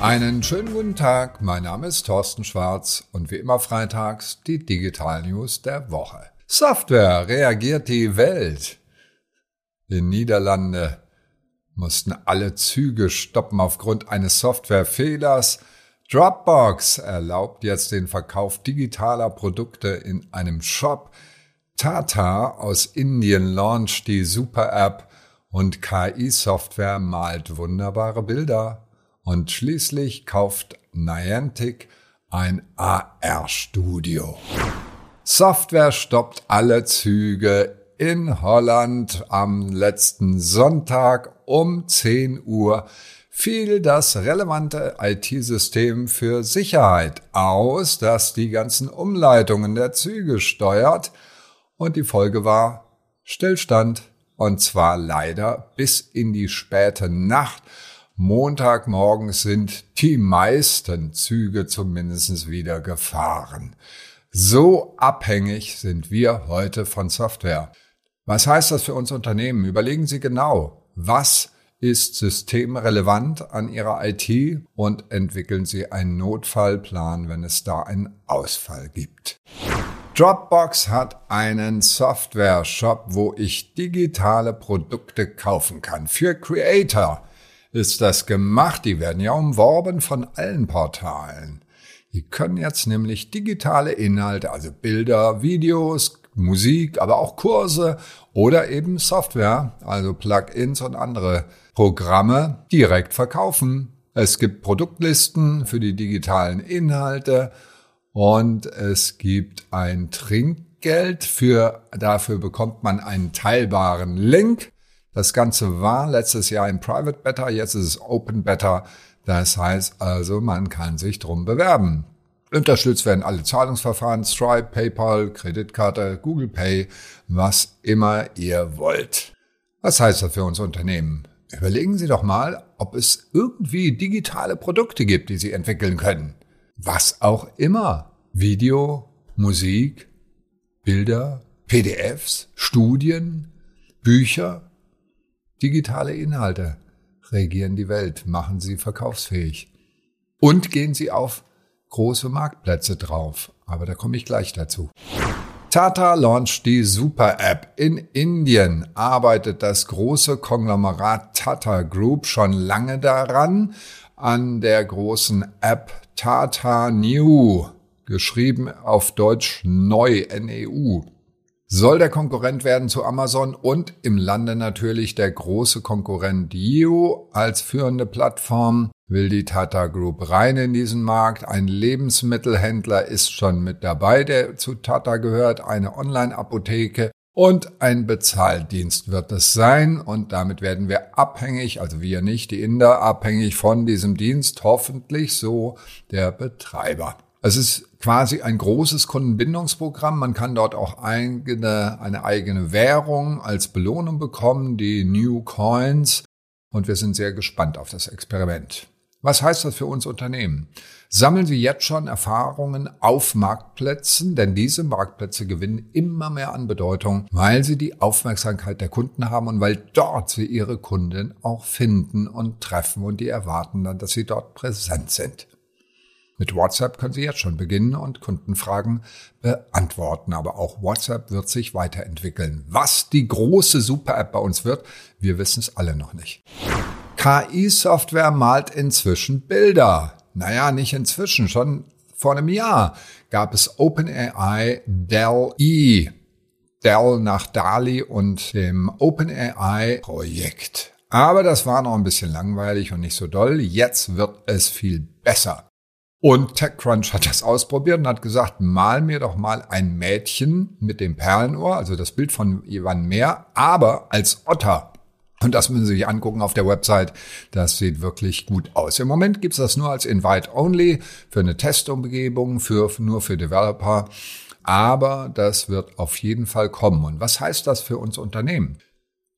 Einen schönen guten Tag, mein Name ist Thorsten Schwarz und wie immer freitags die Digital News der Woche. Software reagiert die Welt. In Niederlande mussten alle Züge stoppen aufgrund eines Softwarefehlers. Dropbox erlaubt jetzt den Verkauf digitaler Produkte in einem Shop. Tata aus Indien launcht die Super-App und KI-Software malt wunderbare Bilder. Und schließlich kauft Niantic ein AR-Studio. Software stoppt alle Züge in Holland am letzten Sonntag um 10 Uhr. Fiel das relevante IT-System für Sicherheit aus, das die ganzen Umleitungen der Züge steuert. Und die Folge war Stillstand. Und zwar leider bis in die späte Nacht Montagmorgens sind die meisten Züge zumindest wieder gefahren. So abhängig sind wir heute von Software. Was heißt das für uns Unternehmen? Überlegen Sie genau, was ist systemrelevant an Ihrer IT und entwickeln Sie einen Notfallplan, wenn es da einen Ausfall gibt. Dropbox hat einen Software-Shop, wo ich digitale Produkte kaufen kann für Creator ist das gemacht. Die werden ja umworben von allen Portalen. Die können jetzt nämlich digitale Inhalte, also Bilder, Videos, Musik, aber auch Kurse oder eben Software, also Plugins und andere Programme direkt verkaufen. Es gibt Produktlisten für die digitalen Inhalte und es gibt ein Trinkgeld für, dafür bekommt man einen teilbaren Link. Das Ganze war letztes Jahr im Private Beta, jetzt ist es Open Beta. Das heißt also, man kann sich drum bewerben. Unterstützt werden alle Zahlungsverfahren, Stripe, PayPal, Kreditkarte, Google Pay, was immer ihr wollt. Was heißt das für uns Unternehmen? Überlegen Sie doch mal, ob es irgendwie digitale Produkte gibt, die Sie entwickeln können. Was auch immer. Video, Musik, Bilder, PDFs, Studien, Bücher, Digitale Inhalte regieren die Welt, machen sie verkaufsfähig. Und gehen sie auf große Marktplätze drauf. Aber da komme ich gleich dazu. Tata launcht die Super-App. In Indien arbeitet das große Konglomerat Tata Group schon lange daran, an der großen App Tata New, geschrieben auf Deutsch neu, NEU soll der Konkurrent werden zu Amazon und im Lande natürlich der große Konkurrent Yeo als führende Plattform will die Tata Group rein in diesen Markt. Ein Lebensmittelhändler ist schon mit dabei, der zu Tata gehört, eine Online-Apotheke und ein Bezahldienst wird es sein und damit werden wir abhängig, also wir nicht, die Inder, abhängig von diesem Dienst, hoffentlich so der Betreiber. Es ist quasi ein großes Kundenbindungsprogramm. Man kann dort auch eigene, eine eigene Währung als Belohnung bekommen, die New Coins. Und wir sind sehr gespannt auf das Experiment. Was heißt das für uns Unternehmen? Sammeln Sie jetzt schon Erfahrungen auf Marktplätzen, denn diese Marktplätze gewinnen immer mehr an Bedeutung, weil sie die Aufmerksamkeit der Kunden haben und weil dort sie ihre Kunden auch finden und treffen und die erwarten dann, dass sie dort präsent sind. Mit WhatsApp können Sie jetzt schon beginnen und Kundenfragen beantworten. Aber auch WhatsApp wird sich weiterentwickeln. Was die große Super-App bei uns wird, wir wissen es alle noch nicht. KI-Software malt inzwischen Bilder. Naja, nicht inzwischen, schon vor einem Jahr gab es OpenAI Dell-E. Dell nach DALI und dem OpenAI-Projekt. Aber das war noch ein bisschen langweilig und nicht so doll. Jetzt wird es viel besser. Und TechCrunch hat das ausprobiert und hat gesagt, mal mir doch mal ein Mädchen mit dem Perlenohr, also das Bild von Ivan Mehr, aber als Otter. Und das müssen Sie sich angucken auf der Website. Das sieht wirklich gut aus. Im Moment gibt's das nur als Invite-Only für eine Testumgebung, für, nur für Developer. Aber das wird auf jeden Fall kommen. Und was heißt das für uns Unternehmen?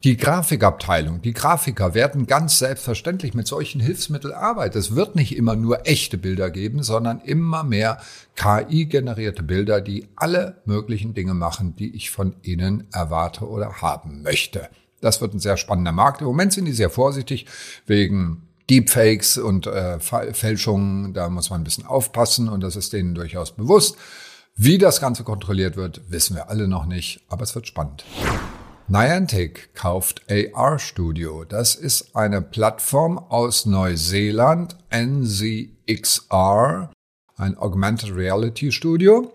Die Grafikabteilung, die Grafiker werden ganz selbstverständlich mit solchen Hilfsmitteln arbeiten. Es wird nicht immer nur echte Bilder geben, sondern immer mehr KI-generierte Bilder, die alle möglichen Dinge machen, die ich von Ihnen erwarte oder haben möchte. Das wird ein sehr spannender Markt. Im Moment sind die sehr vorsichtig wegen Deepfakes und äh, Fälschungen, da muss man ein bisschen aufpassen und das ist denen durchaus bewusst. Wie das Ganze kontrolliert wird, wissen wir alle noch nicht, aber es wird spannend. Niantic kauft AR Studio. Das ist eine Plattform aus Neuseeland, NZXR, ein Augmented Reality Studio.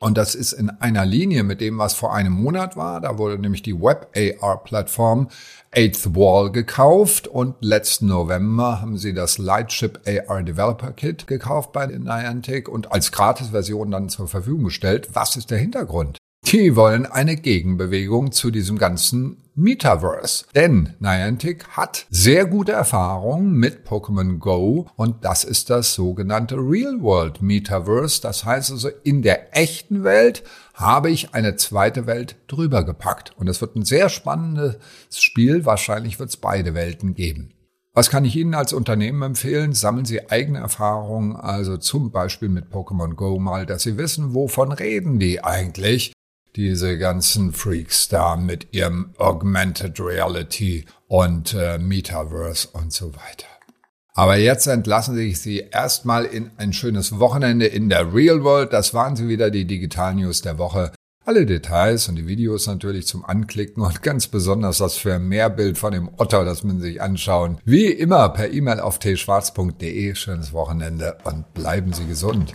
Und das ist in einer Linie mit dem, was vor einem Monat war. Da wurde nämlich die Web-AR-Plattform Eighth Wall gekauft und letzten November haben sie das Lightship AR Developer Kit gekauft bei Niantic und als Gratisversion dann zur Verfügung gestellt. Was ist der Hintergrund? Die wollen eine Gegenbewegung zu diesem ganzen Metaverse. Denn Niantic hat sehr gute Erfahrungen mit Pokémon Go und das ist das sogenannte Real World Metaverse. Das heißt also, in der echten Welt habe ich eine zweite Welt drüber gepackt. Und es wird ein sehr spannendes Spiel. Wahrscheinlich wird es beide Welten geben. Was kann ich Ihnen als Unternehmen empfehlen? Sammeln Sie eigene Erfahrungen, also zum Beispiel mit Pokémon Go mal, dass Sie wissen, wovon reden die eigentlich diese ganzen Freaks da mit ihrem Augmented Reality und äh, Metaverse und so weiter. Aber jetzt entlassen sich Sie erstmal in ein schönes Wochenende in der Real World. Das waren sie wieder, die Digital News der Woche. Alle Details und die Videos natürlich zum Anklicken und ganz besonders das Vermehrbild von dem Otter, das man sich anschauen. Wie immer per E-Mail auf tschwarz.de. Schönes Wochenende und bleiben Sie gesund.